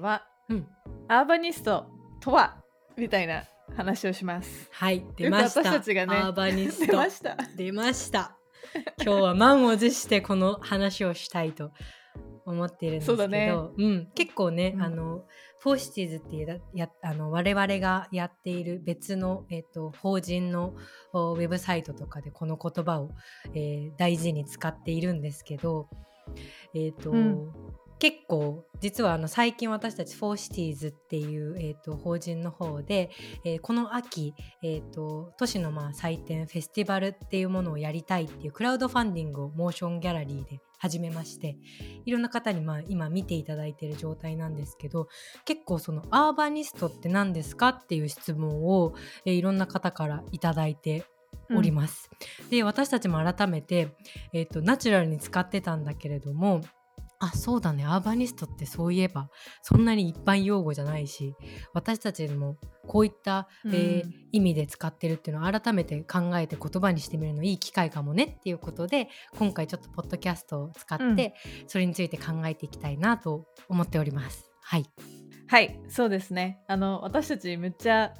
は、うん、アーバニストとはみたいな話をします。はい出ました。私たちがねアーバニスト。出ました。出ました。今日は満を持してこの話をしたいと思っているんですけど。そうだね。うん、結構ね、うん。あの for Cities っていうだやあの我々がやっている別の、えっと法人のおウェブサイトとかでこの言葉を、えー大事に使っているんですけど、えっとうん結構実はあの最近私たちフォーシティーズっていう、えー、と法人の方で、えーこの秋、えー、と都市のまあ祭典フェスティバルっていうものをやりたいっていうクラウドファンディングをモーションギャラリーで始めましていろんな方にまあ今見ていただいている状態なんですけど結構そのアーバニストって何ですかっていう質問を、えーいろんな方からいただいております。で私たちも改めて、えー、とナチュラルに使ってたんだけれどもあそうだね。アーバニストってそういえばそんなに一般用語じゃないし私たちもこういった、うん。えー意味で使ってるっていうのを改めて考えて言葉にしてみるのいい機会かもねっていうことで今回ちょっとポッドキャストを使って、うん。それについて考えていきたいなと思っております。はい、はい、そうですね。あの私たちめっちゃ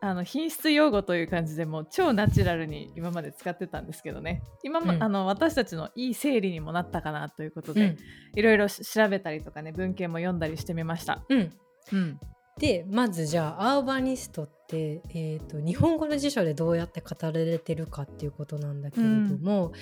あの品質用語という感じでもう超ナチュラルに今まで使ってたんですけどね。今も、うんあの私たちのいい整理にもなったかなということで、うんいろいろし調べたりとかね文献も読んだりしてみました。うんうん。でまずじゃあアーバニストって、えー、と日本語の辞書でどうやって語られてるかっていうことなんだけれども、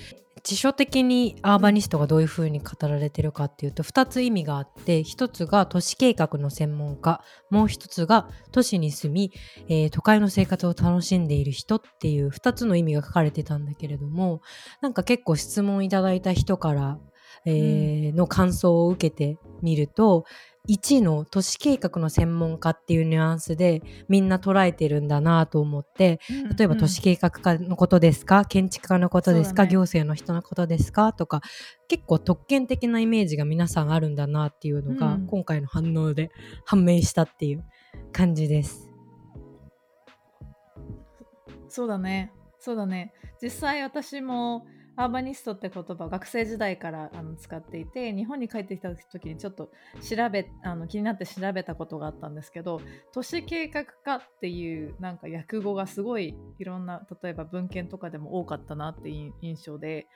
辞書的にアーバニストがどういうふうに語られてるかっていうと2つ意味があって1つが都市計画の専門家もう1つが都市に住み、えー都会の生活を楽しんでいる人っていう2つの意味が書かれてたんだけれどもなんか結構質問いただいた人から、えーの感想を受けてみると1の都市計画の専門家っていうニュアンスでみんな捉えてるんだなと思って例えば都市計画家のことですか、建築家のことですか、ね行政の人のことですか？とか結構特権的なイメージが皆さんあるんだなっていうのが、うん今回の反応で判明したっていう感じです。そうだね。そうだね。実際私もアーバニストって言葉学生時代からあの使っていて日本に帰ってきた時にちょっと調べあの気になって調べたことがあったんですけど都市計画家っていうなんか訳語がすごいいろんな例えば文献とかでも多かったなっていう印象で、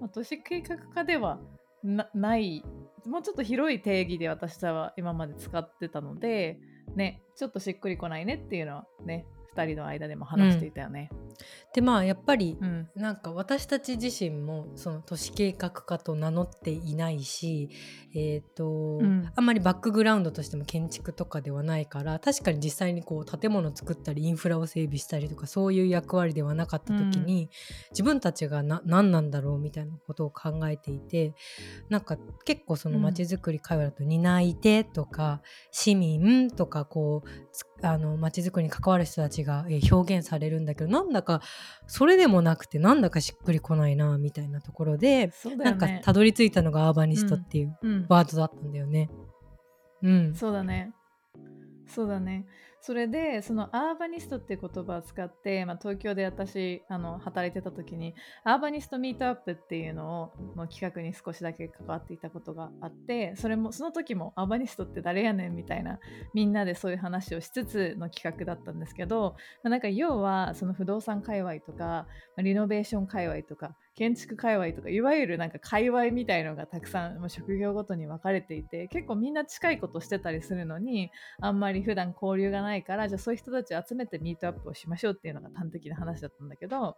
まあ、都市計画家ではなないもうちょっと広い定義で私は今まで使ってたのでねちょっとしっくりこないねっていうのはね2人の間でも話していたよね。でまあやっぱりうん。なんか私たち自身もその都市計画家と名乗っていないし、えーとうん。あんまりバックグラウンドとしても建築とかではないから確かに実際にこう建物作ったりインフラを整備したりとかそういう役割ではなかった時に、自分たちがな何なんだろうみたいなことを考えていてなんか結構そのまちづくり会話だと担い手とか市民とかこうつあのまちづくりに関わる人たちがえー表現されるんだけどなんだかそれでもなくてなんだかしっくりこないなみたいなところで、ね。なんかたどり着いたのがアーバニストっていううん、ワードだったんだよね。うん、そうだね。そうだね。それでそのアーバニストっていう言葉を使って、まあ、東京で私あの働いてた時にアーバニストミートアップっていうのをの企画に少しだけ関わっていたことがあってそれもその時もアーバニストって誰やねんみたいなみんなでそういう話をしつつの企画だったんですけど、まあ、なんか要はその不動産界隈とか、まあリノベーション界隈とか建築界隈とかいわゆるなんか界隈みたいのがたくさん職業ごとに分かれていて結構みんな近いことしてたりするのにあんまり普段交流がないからじゃあそういう人たちを集めてミートアップをしましょうっていうのが端的な話だったんだけど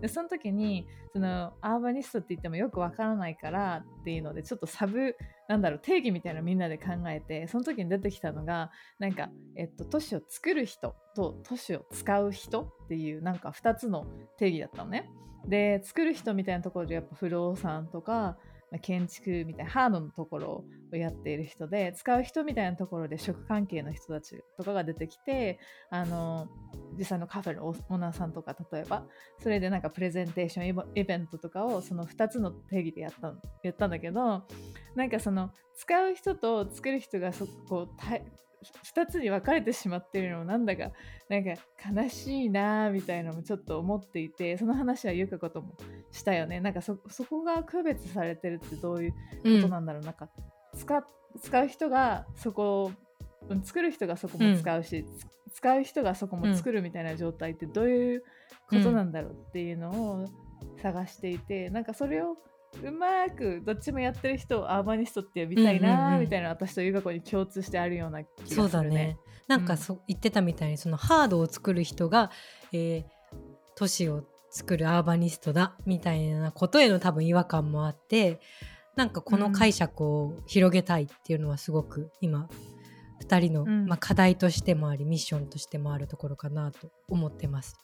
でその時にそのアーバニストって言ってもよく分からないからっていうのでちょっとサブなんだろう定義みたいなのみんなで考えてその時に出てきたのがなんか、えっと、都市を作る人と都市を使う人っていうなんか2つの定義だったのね。で作る人みたいなところでやっぱ不動産とか建築みたいなハードのところをやっている人で使う人みたいなところで食関係の人たちとかが出てきてあの実際のカフェのオーナーさんとか例えばそれでなんかプレゼンテーションイベイベントとかをその2つの定義でやったやったんだけどなんかその使う人と作る人がそこた2つに分かれてしまってるのもなんだかなんか悲しいなみたいなのもちょっと思っていてその話はゆかこともしたよね。なんかそそこが区別されてるってどういうことなんだろう、なんか使使う人がそこうん作る人がそこも使うし、つ使う人がそこも作るみたいな状態ってどういうことなんだろうっていうのを探していて、なんかそれをうまくどっちもやってる人をアーバニストって呼びたいうんうんうなんみたいな、私と優香子に共通してあるような気がするね。そうだね。なんかそ、言ってたみたいにそのハードを作る人が、えー都市を作るアーバニストだみたいなことへの多分違和感もあってなんかこの解釈を広げたいっていうのはすごく今2人の、うんまあ、課題としてもありミッションとしてもあるところかなと思ってます。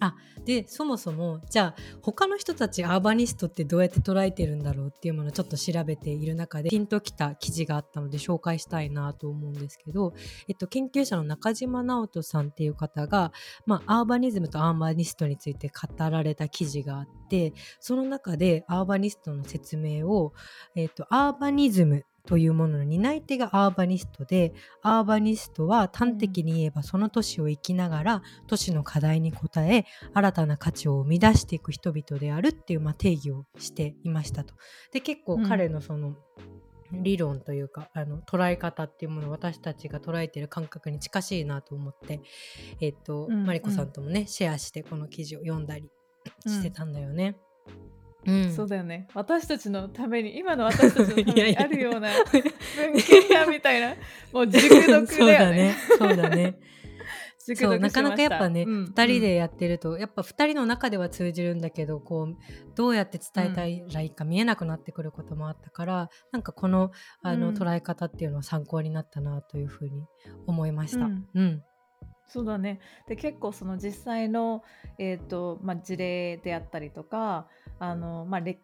あでそもそもじゃあ他の人たちアーバニストってどうやって捉えてるんだろうっていうものをちょっと調べている中でピンときた記事があったので紹介したいなと思うんですけど、えっと、研究者の中島直人さんっていう方が、まあ、アーバニズムとアーバニストについて語られた記事があってその中でアーバニストの説明を、えっと、アーバニズムというものの担い手がアーバニストでアーバニストは端的に言えばその都市を生きながら都市の課題に応え新たな価値を生み出していく人々であるっていう、まあ、定義をしていましたと。で結構彼のその、理論というかあの捉え方っていうものを私たちが捉えている感覚に近しいなと思って、えっとうんマリコさんともね、シェアしてこの記事を読んだりしてたんだよね。うんそうだよね。私たちのために今の私たちのために あるような 文献やみたいなもう熟読そうだだよね。ね。そうだね。熟そう なかなかやっぱね、うん。2人でやってるとやっぱ2人の中では通じるんだけどこうどうやって伝えたいらいいか見えなくなってくることもあったから、なんかこのあの、うん。捉え方っていうのは参考になったなというふうに思いました。うん。うん。そうだね。で結構その実際の、えーとまあ、事例であったりとかあの、まあ、れ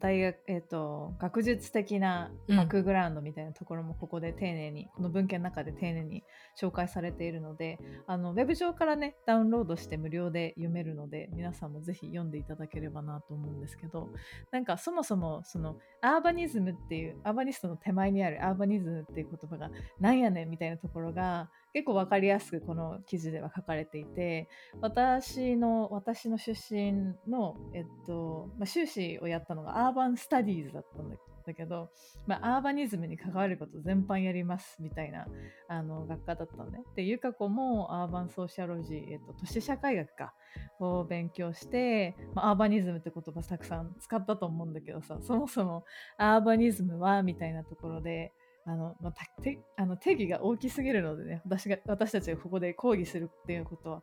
大学、えー、と学術的なうん。バックグラウンドみたいなところもここで丁寧に、この文献の中で丁寧に紹介されているのであのウェブ上からねダウンロードして無料で読めるので皆さんもぜひ読んでいただければなと思うんですけどなんかそもそもそのアーバニズムっていうアーバニストの手前にあるアーバニズムっていう言葉がなんやねんみたいなところが結構分かりやすくこの記事では書かれていて私の私の出身の、えっとまあ、修士をやったのがアーバンスタディーズだったんだけど、まあ、アーバニズムに関わること全般やりますみたいなあの学科だったのね。で、ゆか子もアーバンソーシャロジー、えっと、都市社会学かを勉強して、まあ、アーバニズムって言葉たくさん使ったと思うんだけどさ、そもそもアーバニズムはみたいなところで、あのまあ、てあの定義が大きすぎるのでね私が私たちがここで講義するっていうことは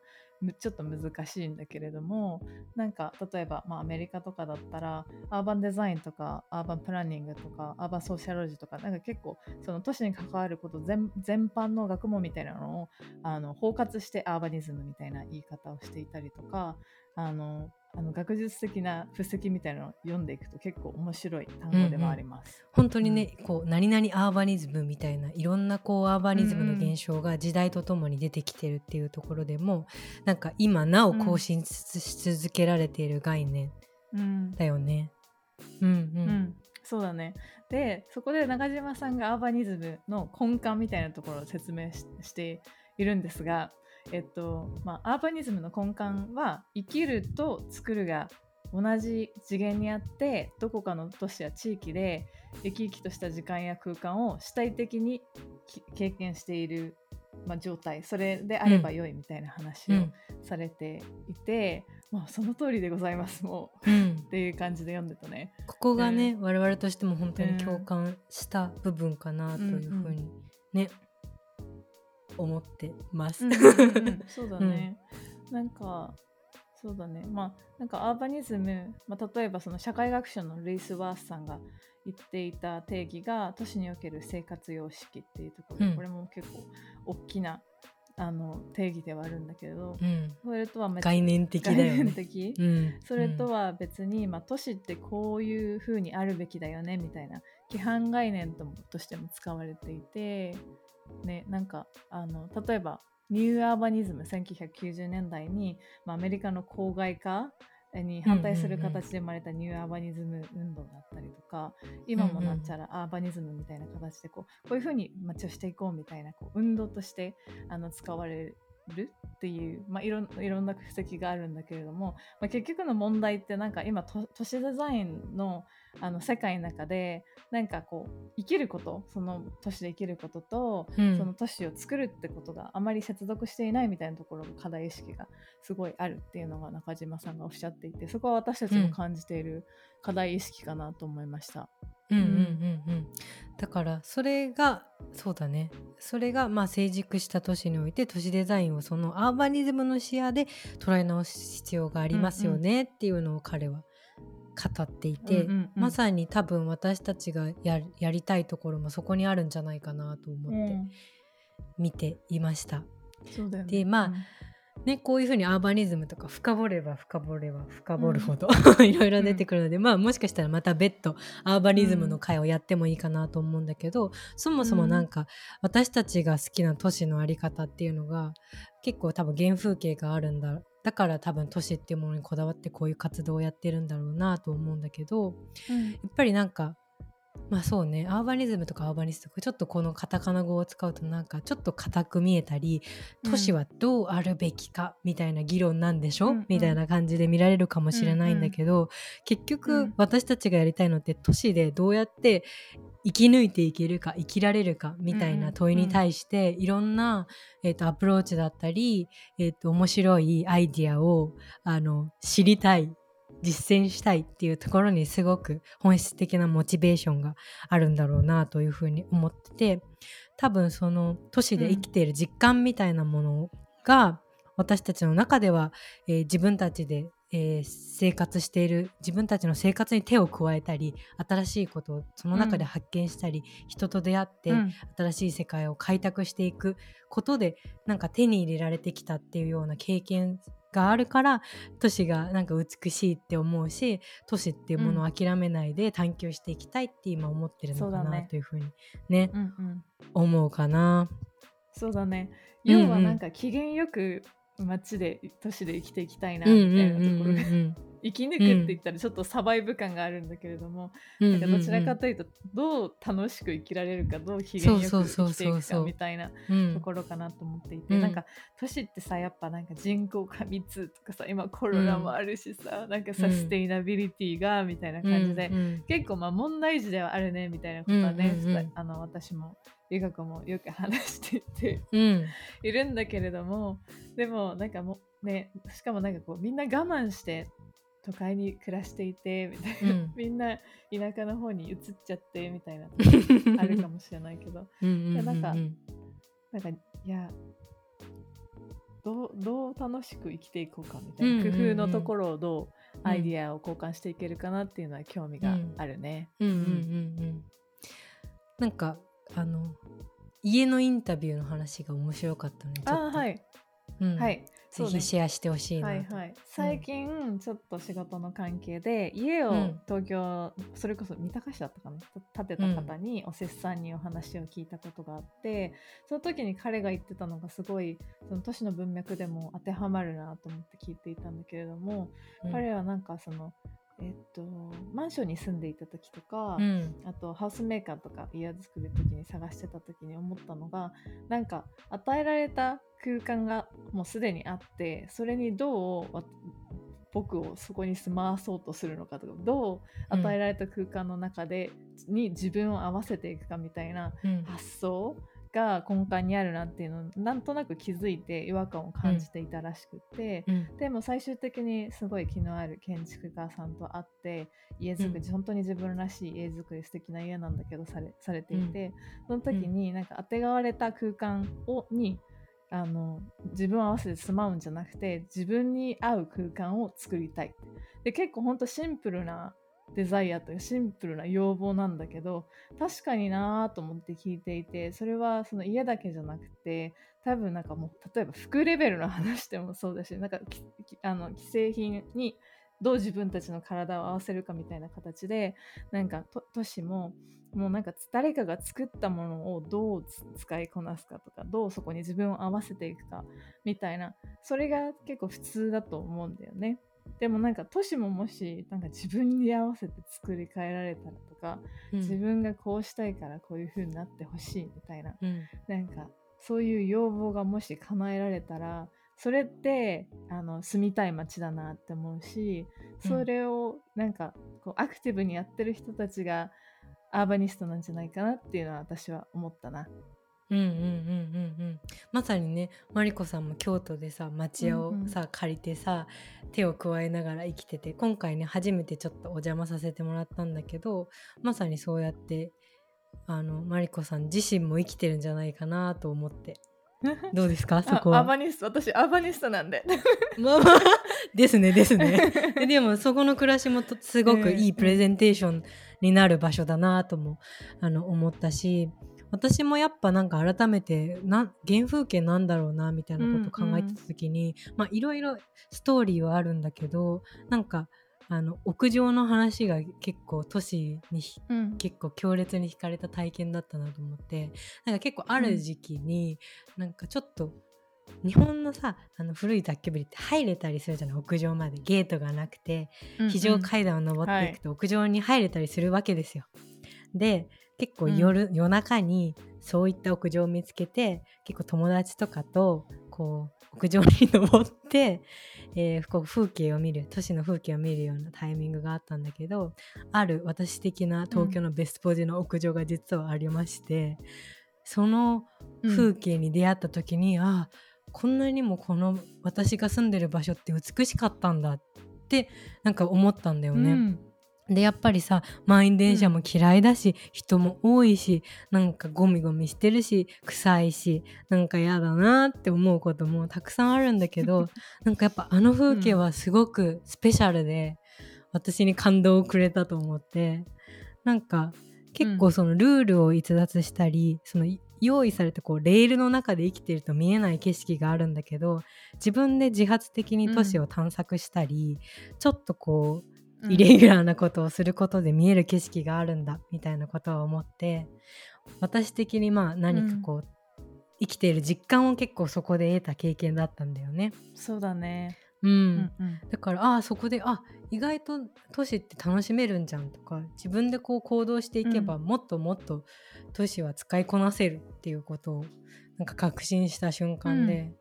ちょっと難しいんだけれどもなんか例えば、まあ、アメリカとかだったらアーバンデザインとかアーバンプランニングとかアーバンソーシャロジーとかなんか結構その都市に関わること全全般の学問みたいなのをあの包括してアーバニズムみたいな言い方をしていたりとかあのあの学術的な布石みたいなのを読んでいくと結構面白い単語でもあります。本当にね、こう何々アーバニズムみたいないろんなこうアーバニズムの現象が時代とともに出てきてるっていうところでも、なんか今なお更新しし続けられている概念うんだよね。うんううんん、そうだね。でそこで中島さんがアーバニズムの根幹みたいなところを説明ししているんですが、えっとまあ、アーバニズムの根幹は生きると作るが同じ次元にあってどこかの都市や地域で生き生きとした時間や空間を主体的にき経験している、まあ、状態。それであれば良いみたいな話をうん。されていて、まあ、その通りでございますもう。うん。っていう感じで読んでたね。ここがね、我々としても本当に共感した部分かなというふうにね、思ってます。うんうんうん。そうだね、なんかそうだね。まあなんかアーバニズム、まあ、例えばその社会学者のルイス・ワースさんが言っていた定義が都市における生活様式っていうところで、うん。これも結構大きなあの定義ではあるんだけれど、うん、それとはま概念的だよ概念ね。的。うん、それとは別に、まあ、都市ってこういう風にあるべきだよねみたいな規範概念ともとしても使われていて、ね、なんかあの例えばニューアーバニズム1990年代に、まあ、アメリカの郊外化に反対する形で生まれたニューアーバニズム運動だったりとか、今もなっちゃらアーバニズムみたいな形でこうこういう風に街をしていこうみたいなこう運動としてあの使われるっていう、まあ、いろんいろんな布石があるんだけれども、まあ、結局の問題ってなんか今都都市デザインのあの世界の中でなんかこう生きることその都市で生きることと、うん。その都市を作るってことがあまり接続していないみたいなところが課題意識がすごいあるっていうのが中島さんがおっしゃっていてそこは私たちも感じている課題意識かなと思いました。うんうんうん。うん。だからそれがそうだね。それがまあ成熟した都市において都市デザインをそのアーバニズムの視野で捉え直す必要がありますよねっていうのを彼は語っていて、うんうんうん。まさに多分私たちがややりたいところもそこにあるんじゃないかなと思ってうん。見ていました。そうだよね。でまあうん。ね、こういうふうにアーバニズムとか深掘れば深掘れば深掘るほど、いろいろ出てくるので、まあもしかしたらまた別途アーバニズムの回をやってもいいかなと思うんだけど、そもそもなんか私たちが好きな都市のあり方っていうのが結構多分原風景があるんだだから多分都市っていうものにこだわってこういう活動をやってるんだろうなと思うんだけどうん。やっぱりなんかまあそうねアーバニズムとかアーバニストとかちょっとこのカタカナ語を使うとなんかちょっと硬く見えたり都市はどうあるべきかみたいな議論なんでしょ、うんうん。みたいな感じで見られるかもしれないんだけど、結う局ん。私たちがやりたいのって都市でどうやって生き抜いていけるか生きられるかみたいな問いに対して、いろんな、えー、とアプローチだったり、えー、と面白いアイディアをあの知りたい実践したいっていうところにすごく本質的なモチベーションがあるんだろうなというふうに思ってて多分その都市で生きている実感みたいなものが、私たちの中では、えー自分たちで、えー生活している自分たちの生活に手を加えたり新しいことをその中で発見したり、人と出会って、うん。新しい世界を開拓していくことでなんか手に入れられてきたっていうような経験があるから都市がなんか美しいって思うし都市っていうものを諦めないで探求していきたいって今思ってるのかなというふうにねうんうん。思うかな。そうだね。要はなんか機嫌よく街で都市で生きていきたいなうんみたいなところがうん生き抜くって言ったらちょっとサバイブ感があるんだけれども、うん。なんかどちらかというとどう楽しく生きられるかどう機嫌よく生きていくかみたいなうんところかなと思っていて、うん。なんか都市ってさやっぱなんか人口過密とかさ今コロナもあるしさ、なんかサステイナビリティがみたいな感じで、うんうん結構まあ問題児ではあるねみたいなことはね、うんうんうん。あの私も理学もよく話していてうん。いるんだけれどもでもなんかもうねしかもなんかこうみんな我慢して都会に暮らしていてみたいな、うん。みんな田舎の方に移っちゃってみたいな。あるかもしれないけど。なんかなんかいやどうどう楽しく生きていこうかみたいな、工夫のところをどうアイディアを交換していけるかなっていうのは興味があるね。うんうんうんうんなんかあの家のインタビューの話が面白かったねあーはい、うん。はいぜひシェアしてほしいなと。はいはい、最近ちょっと仕事の関係で家をうん。東京、それこそ三鷹市だったかな。建てた方にお施主さんにお話を聞いたことがあって、その時に彼が言ってたのがすごいその都市の文脈でも当てはまるなと思って聞いていたんだけれども、うん。彼はなんかそのえっとマンションに住んでいた時とか、うん。あとハウスメーカーとか家を作る時に探してた時に思ったのがなんか与えられた空間がもうすでにあってそれにどうわ僕をそこに住まわそうとするのかとかどう与えられた空間の中で、に自分を合わせていくかみたいなうん。発想が根幹にあるなっていうのをなんとなく気づいて違和感を感じていたらしくて、うんでも最終的にすごい気のある建築家さんと会って家づくり、う本当に自分らしい家づくり素敵な家なんだけどされされていて、その時になんかあてがわれた空間をにあの自分を合わせて住まうんじゃなくて自分に合う空間を作りたいで結構本当シンプルなデザイアというシンプルな要望なんだけど確かになーと思って聞いていてそれはその家だけじゃなくて多分なんかもう例えば服レベルの話でもそうだしなんかあの既製品にどう自分たちの体を合わせるかみたいな形でなんか都市ももうなんか誰かが作ったものをどう使いこなすかとかどうそこに自分を合わせていくかみたいなそれが結構普通だと思うんだよね。でもなんか都市ももしなんか自分に合わせて作り変えられたらとか、うん自分がこうしたいからこういう風になってほしいみたいなうんなんかそういう要望がもし叶えられたらそれってあの住みたい街だなって思うしそれをなんかこうアクティブにやってる人たちがアーバニストなんじゃないかなっていうのは私は思ったな。うんうんうんうんうん。まさにねマリコさんも京都でさ町屋をさ、うんうん、借りてさ手を加えながら生きてて今回ね初めてちょっとお邪魔させてもらったんだけどまさにそうやってあのマリコさん自身も生きてるんじゃないかなと思って。どうですか？そこは？アーバニスト。私アーバニストなんで。まあまあですねですね。でもそこの暮らしもすごくいいプレゼンテーションになる場所だなともあの思ったし私もやっぱなんか改めてな原風景なんだろうなみたいなこと考えてた時に、うんうん、まあいろいろストーリーはあるんだけどなんかあの屋上の話が結構都市に、うん、結構強烈に惹かれた体験だったなと思ってなんか結構ある時期に、うん、なんかちょっと日本のさあの古い雑居ビルって入れたりするじゃない？屋上まで。ゲートがなくて非常階段を登っていくと屋上に入れたりするわけですよ。はい、で結構夜うん、夜中にそういった屋上を見つけて結構友達とかとこう屋上に登って えー、風景を見る都市の風景を見るようなタイミングがあったんだけどある私的な東京のベストポジの屋上が実はありまして、うん、その風景に出会った時に、うん、あこんなにもこの私が住んでる場所って美しかったんだってなんか思ったんだよね。うんでやっぱりさ満員電車も嫌いだし、うん、人も多いしなんかゴミゴミしてるし臭いしなんか嫌だなって思うこともたくさんあるんだけど なんかやっぱあの風景はすごくスペシャルで、うん、私に感動をくれたと思ってなんか結構そのルールを逸脱したり、うん、その用意されたこうレールの中で生きてると見えない景色があるんだけど自分で自発的に都市を探索したり、ちょっとこうイレギュラーなことをすることで見える景色があるんだみたいなことを思って私的にまあ何かこう、うん、生きている実感を結構そこで得た経験だったんだよね。そうだね。うん、うんうん、だからああそこであ意外と都市って楽しめるんじゃんとか自分でこう行動していけば、もっともっと都市は使いこなせるっていうことをなんか確信した瞬間で、うん、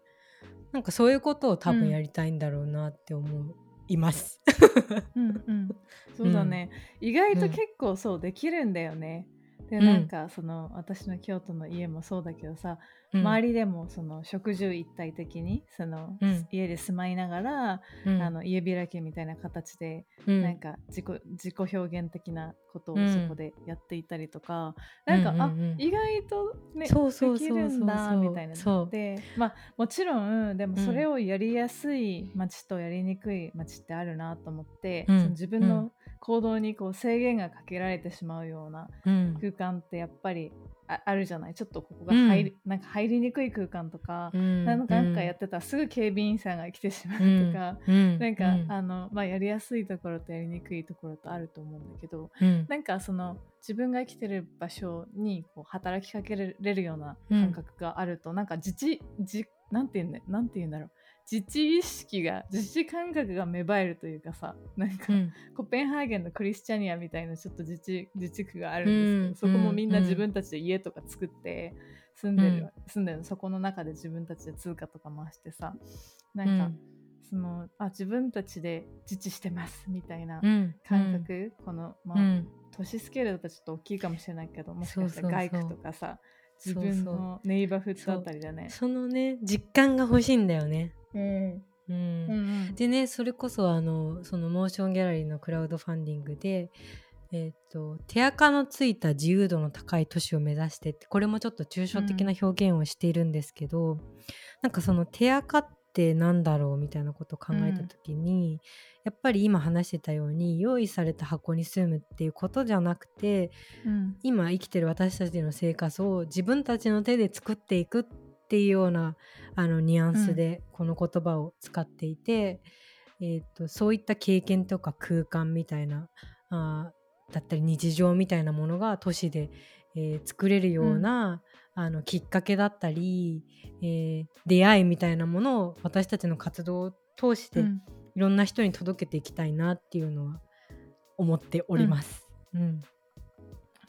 なんかそういうことを多分やりたいんだろうなって思ういます。うんうん、そうだね、うん、意外と結構そうできるんだよね。でなんかその私の京都の家もそうだけどさ、うん、周りでもその食住一体的にその、うん、家で住まいながら、うん、あの家開きみたいな形で、なんか自己自己表現的なことをそこでやっていたりとか、うん、なんか、あ意外とねできるんだみたいなでまあもちろんでもそれをやりやすい街とやりにくい街ってあるなと思って、その自分の、行動にこう制限がかけられてしまうような空間ってやっぱりああるじゃない？ちょっとここが入り、うん、なんか入りにくい空間とか、うん、なんかやってたらすぐ警備員さんが来てしまうとか、うん、なんか、あのまあ、やりやすいところとやりにくいところとあると思うんだけど、うん、なんかその自分が生きてる場所にこう働きかけれるような感覚があると、うん、なんか自治自なんて言うんだなんて言うんだろう自治意識が自治感覚が芽生えるというかさなんか、うん、コペンハーゲンのクリスチャニアみたいなちょっと自治自治区があるんですけど、うん、そこもみんな自分たちで家とか作って住んでる、うん、住んでるそこの中で自分たちで通貨とか回してさなんか、そのあ自分たちで自治してますみたいな感覚、このまあ、都市スケールだとちょっと大きいかもしれないけどもしかしたら外区とかさ自分のネイバーフットあたりだね。そのね実感が欲しいんだよねうん。うん、でねそれこそあのそのモーションギャラリーのクラウドファンディングで、えーと、手垢のついた自由度の高い都市を目指してってこれもちょっと抽象的な表現をしているんですけど、うん、なんかその手垢ってなんだろうみたいなことを考えた時に、うん、やっぱり今話してたように用意された箱に住むっていうことじゃなくて、うん、今生きてる私たちの生活を自分たちの手で作っていくっていうようなあのニュアンスでこの言葉を使っていて、うん、えーと、そういった経験とか空間みたいなあだったり日常みたいなものが都市で、えー、作れるような、うん、あのきっかけだったり、えー、出会いみたいなものを私たちの活動を通して、いろんな人に届けていきたいなっていうのは思っております。うん、うん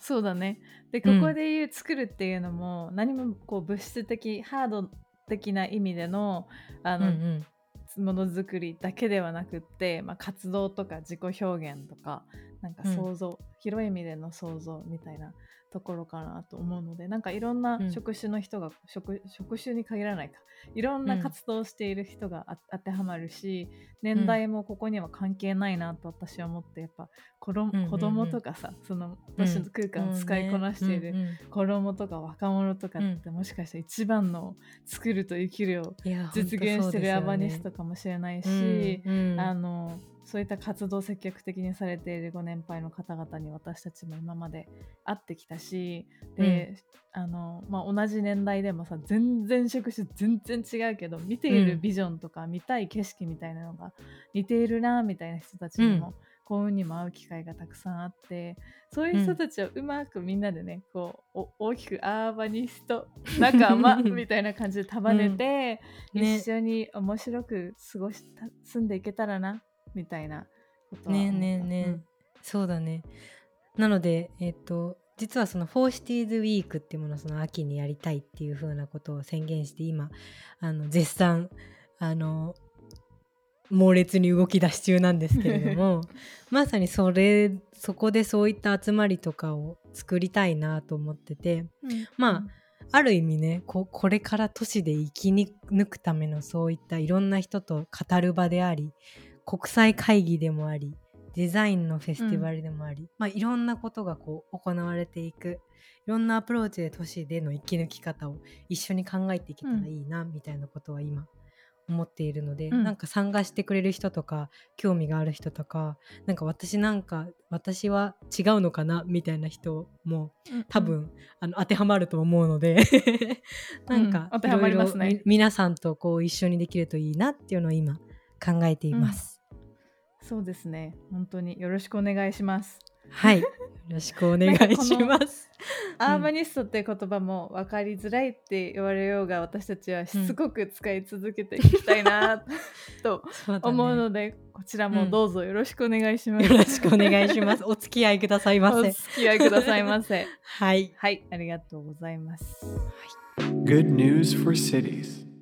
そうだね。でここで言う作るっていうのも、何もこう物質的ハード的な意味でのあの、うんうん。ものづくりだけではなくって、まあ、活動とか自己表現とかなんかうん。想像、広い意味での想像みたいなところかなと思うのでなんかいろんなうん。職種の人が、職職種に限らないか。いろんなうん。活動をしている人があ当てはまるし年代もここには関係ないなと私は思ってやっぱ子供,、うんうんうん。子供とかさその都市空間を使いこなしているうんうん子供とか若者とかってもしかしたら一番の作ると生きるを実現してるアバニストかかもしれないし、うん。あのそういった活動を積極的にされているご年配の方々に私たちも今まで会ってきたしで、あのまあ、同じ年代でもさ全然職種全然違うけど見ているビジョンとか見たい景色みたいなのが似ているなみたいな人たちにも、幸運にも会う機会がたくさんあってそういう人たちをうまくみんなでねこうお大きくアーバニスト仲間 みたいな感じで束ねて、うん。ね。一緒に面白く過ごした住んでいけたらなみたいなことはねえねえねえ、そうだね。なのでえっ、と実はその「フォーシティーズウィークっていうものをその秋にやりたいっていう風なことを宣言して今あの絶賛あの猛烈に動き出し中なんですけれども まさにそれそこでそういった集まりとかを作りたいなと思っててうん。まあある意味ねここれから都市で生き抜くためのそういったいろんな人と語る場であり国際会議でもありデザインのフェスティバルでもあり、まあ、いろんなことがこう行われていくいろんなアプローチで都市での生き抜き方を一緒に考えていけたらいいな、みたいなことは今思っているので、うん。なんか参加してくれる人とか興味がある人とかなんか私なんか私は違うのかなみたいな人も多分、あの当てはまると思うので なんか、うん当てはまりますね。いろいろみ皆さんとこう一緒にできるといいなっていうのを今考えています。そうですね。本当によろしくお願いします、はい、よろしくお願いします。アーバニストって言葉も分かりづらいって言われようが私たちはしつこく使い続けていきたいなと思うので、こちらもどうぞよろしくお願いします、よろしくお願いします。お付き合いくださいまおせ付。き合いくださいませ。はい。はい。ありがとうございます。Good news for cities.